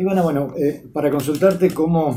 Ivana, bueno, eh, para consultarte cómo,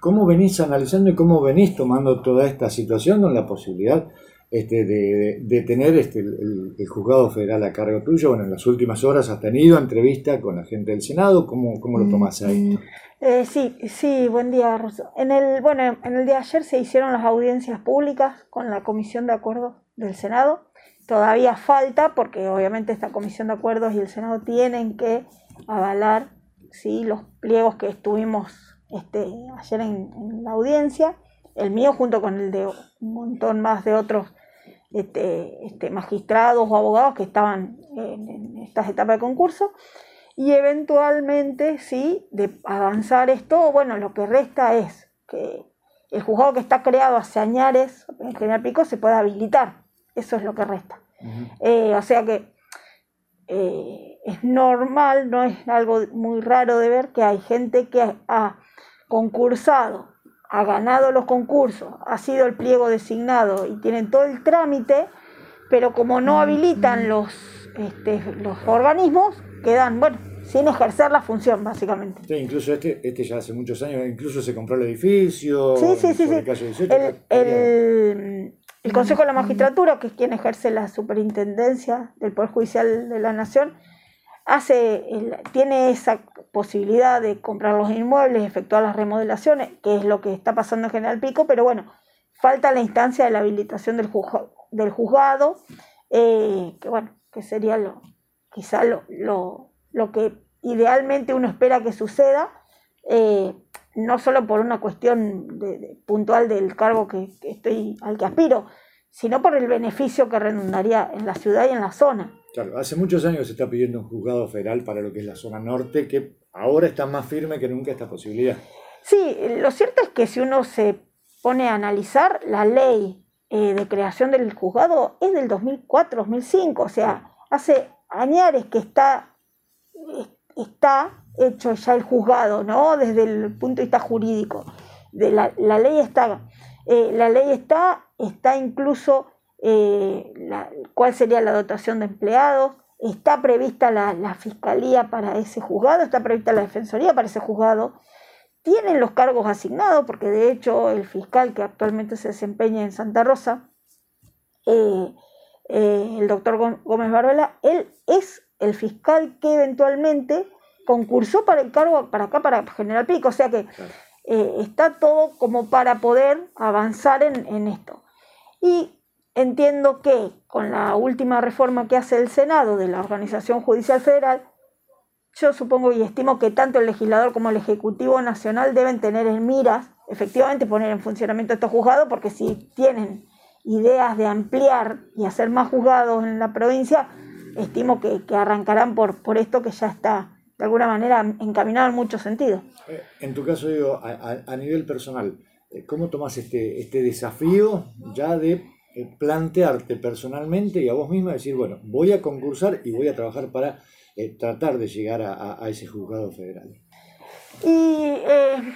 cómo venís analizando y cómo venís tomando toda esta situación con la posibilidad este, de, tener este, el, juzgado federal a cargo tuyo. Bueno, en las últimas horas has tenido entrevista con la gente del Senado. ¿Cómo, cómo lo tomás ahí? Mm, eh, sí, sí, buen día, Rosso. En el, bueno, en el día de ayer se hicieron las audiencias públicas con la Comisión de Acuerdos del Senado. Todavía falta, porque obviamente esta Comisión de Acuerdos y el Senado tienen que avalar ¿sí? los pliegos que estuvimos este, ayer en la audiencia el mío junto con el de un montón más de otros este, este, magistrados o abogados que estaban en, estas etapas de concurso. Y eventualmente, sí, de avanzar esto, bueno, lo que resta es que el juzgado que está creado hace años en General Pico, se pueda habilitar. Eso es lo que resta. Eh, o sea que eh, es normal, no es algo muy raro de ver que hay gente que ha concursado ha ganado los concursos, ha sido el pliego designado y tienen todo el trámite, pero como no habilitan los, este, los organismos, quedan, bueno, sin ejercer la función, básicamente. Sí, incluso este, este ya hace muchos años, incluso se compró el edificio. Sí, sí, sí. el, el, Consejo de la Magistratura, que es quien ejerce la superintendencia del Poder Judicial de la Nación, hace, tiene esa posibilidad de comprar los inmuebles, efectuar las remodelaciones, que es lo que está pasando en General Pico, pero bueno, falta la instancia de la habilitación del, juzgado, del juzgado eh, que bueno, que sería lo, quizá lo, lo, que idealmente uno espera que suceda, eh, no solo por una cuestión de, puntual del cargo que, estoy, al que aspiro, sino por el beneficio que redundaría en la ciudad y en la zona. Claro, hace muchos años se está pidiendo un juzgado federal para lo que es la zona norte, que ahora está más firme que nunca esta posibilidad. Sí, lo cierto es que si uno se pone a analizar, la ley eh, de creación del juzgado es del 2004-2005, o sea, hace años que está, está hecho ya el juzgado, ¿no? Desde el punto de vista jurídico. De la, ley está, eh, la ley está, está incluso eh, cuál sería la dotación de empleados, está prevista la, fiscalía para ese juzgado, está prevista la defensoría para ese juzgado, tienen los cargos asignados, porque de hecho el fiscal que actualmente se desempeña en Santa Rosa, eh, el doctor Gómez Barbela, él es el fiscal que eventualmente concursó para el cargo, para acá, para General Pico, o sea que eh, está todo como para poder avanzar en, en esto. Y Entiendo que con la última reforma que hace el Senado de la Organización Judicial Federal, yo supongo y estimo que tanto el legislador como el Ejecutivo Nacional deben tener en miras, efectivamente, poner en funcionamiento estos juzgados, porque si tienen ideas de ampliar y hacer más juzgados en la provincia, estimo que, arrancarán por, por esto que ya está de alguna manera encaminado en muchos sentidos. Eh, en tu caso, digo, a, nivel personal, eh, ¿cómo tomas este, este desafío ya de eh, plantearte personalmente y a vos misma decir, bueno, voy a concursar y voy a trabajar para eh, tratar de llegar a, ese juzgado federal. Y eh,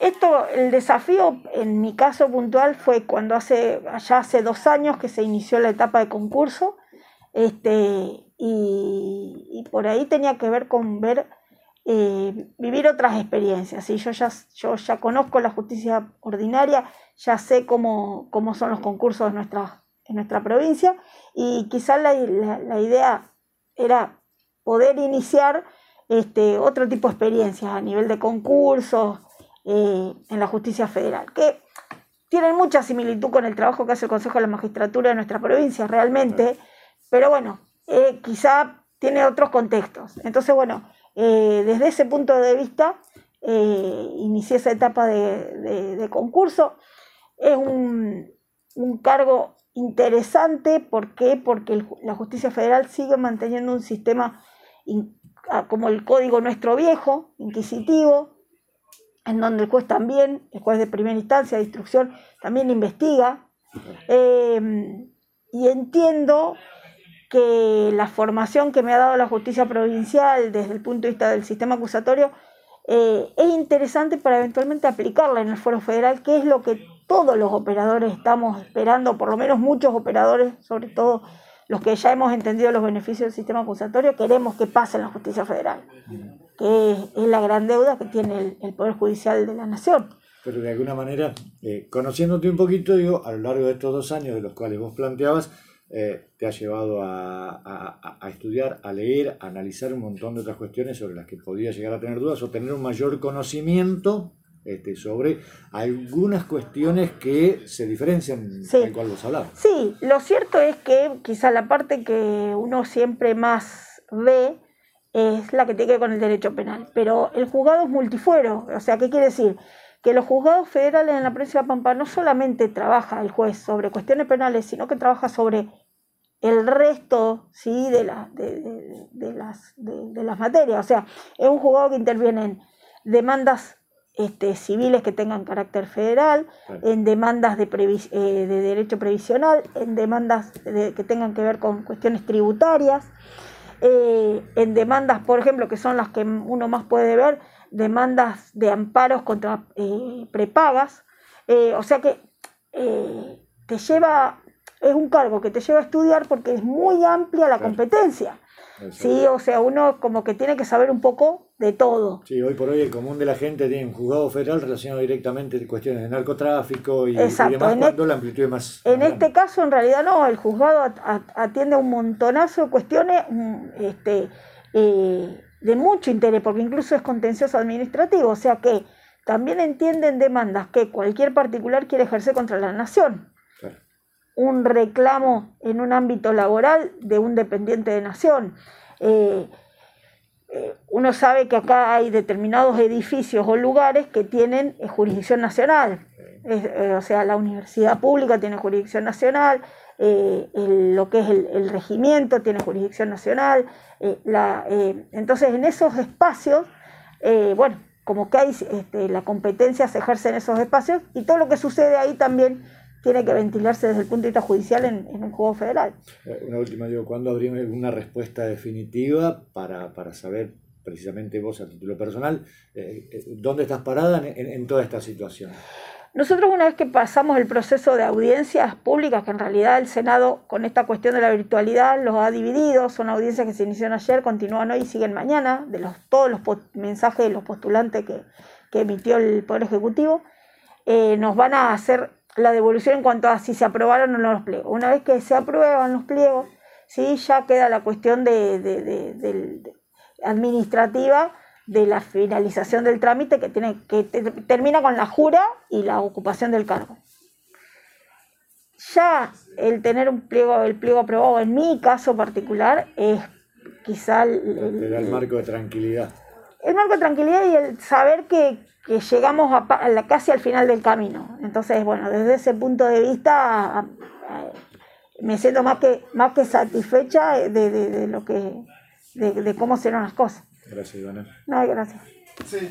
esto, el desafío en mi caso puntual fue cuando hace, ya hace dos años que se inició la etapa de concurso, este, y, y por ahí tenía que ver con ver eh, vivir otras experiencias. ¿sí? Yo, ya, yo ya conozco la justicia ordinaria, ya sé cómo, cómo son los concursos en nuestra, en nuestra provincia y quizás la, la, idea era poder iniciar este, otro tipo de experiencias a nivel de concursos eh, en la justicia federal, que tienen mucha similitud con el trabajo que hace el Consejo de la Magistratura de nuestra provincia realmente, pero bueno, eh, quizá tiene otros contextos. Entonces, bueno, eh, desde ese punto de vista, eh, inicié esa etapa de, concurso. Es un, cargo interesante, ¿por qué? Porque la justicia federal sigue manteniendo un sistema como el código nuestro viejo, inquisitivo, en donde el juez también, el juez de primera instancia de instrucción, también investiga. Eh, y entiendo que la formación que me ha dado la justicia provincial desde el punto de vista del sistema acusatorio eh, es interesante para eventualmente aplicarla en el foro federal, que es lo que todos los operadores estamos esperando, por lo menos muchos operadores, sobre todo los que ya hemos entendido los beneficios del sistema acusatorio, queremos que pase en la justicia federal, que es, la gran deuda que tiene el, Poder Judicial de la Nación. Pero de alguna manera, eh, conociéndote un poquito, digo, a lo largo de estos dos años de los cuales vos planteabas, eh, te ha llevado a, estudiar, a leer, a analizar un montón de otras cuestiones sobre las que podías llegar a tener dudas o tener un mayor conocimiento este, sobre algunas cuestiones que se diferencian sí. del cual vos hablabas. Sí, lo cierto es que quizá la parte que uno siempre más ve es la que tiene que ver con el derecho penal, pero el juzgado es multifuero, o sea, ¿qué quiere decir? Que los juzgados federales en la provincia de Pampa no solamente trabaja el juez sobre cuestiones penales, sino que trabaja sobre el resto ¿sí? de, la, de, las, de, las materias. O sea, es un juzgado que interviene en demandas este, civiles que tengan carácter federal, en demandas de, eh, de, derecho previsional, en demandas que tengan que ver con cuestiones tributarias, eh, en demandas, por ejemplo, que son las que uno más puede ver, demandas de amparos contra eh, prepagas. o sea que te lleva es un cargo que te lleva a estudiar porque es muy amplia la competencia. Sí, o sea, uno como que tiene que saber un poco de todo. Sí, hoy por hoy el común de la gente tiene un juzgado federal relacionado directamente con cuestiones de narcotráfico y, Exacto. demás, en cuando la amplitud es más... En este caso, en realidad no, el juzgado atiende a un montonazo de cuestiones mm, este, eh, de mucho interés, porque incluso es contencioso administrativo, o sea que también entienden demandas que cualquier particular quiere ejercer contra la nación un reclamo en un ámbito laboral de un dependiente de nación. Eh, eh, uno sabe que acá hay determinados edificios o lugares que tienen eh, jurisdicción nacional. o sea, la universidad pública tiene jurisdicción nacional, lo que es el, regimiento tiene jurisdicción nacional. entonces, en esos espacios, bueno, como que hay este, la competencia se ejerce en esos espacios y todo lo que sucede ahí también tiene que ventilarse desde el punto de vista judicial en, un juego federal. Eh, una última, digo, ¿cuándo habría una respuesta definitiva para, saber precisamente vos a título personal eh, eh, dónde estás parada en, toda esta situación? Nosotros una vez que pasamos el proceso de audiencias públicas, que en realidad el Senado con esta cuestión de la virtualidad los ha dividido, son audiencias que se iniciaron ayer, continúan hoy y siguen mañana, de los, todos los mensajes de los postulantes que, emitió el Poder Ejecutivo, nos van a hacer la devolución en cuanto a si se aprobaron o no los pliegos. Una vez que se aprueban los pliegos, ¿sí? ya queda la cuestión de, administrativa de la finalización del trámite que, tiene, que termina con la jura y la ocupación del cargo. Ya el tener un pliego, el pliego aprobado en mi caso particular es quizá el, el marco de tranquilidad. El marco de tranquilidad y el saber que, que llegamos a, la, casi al final del camino. Entonces, bueno, desde ese punto de vista me siento más que, más que satisfecha de, lo que de, cómo serán las cosas. Gracias, Ivana. No, gracias. Sí.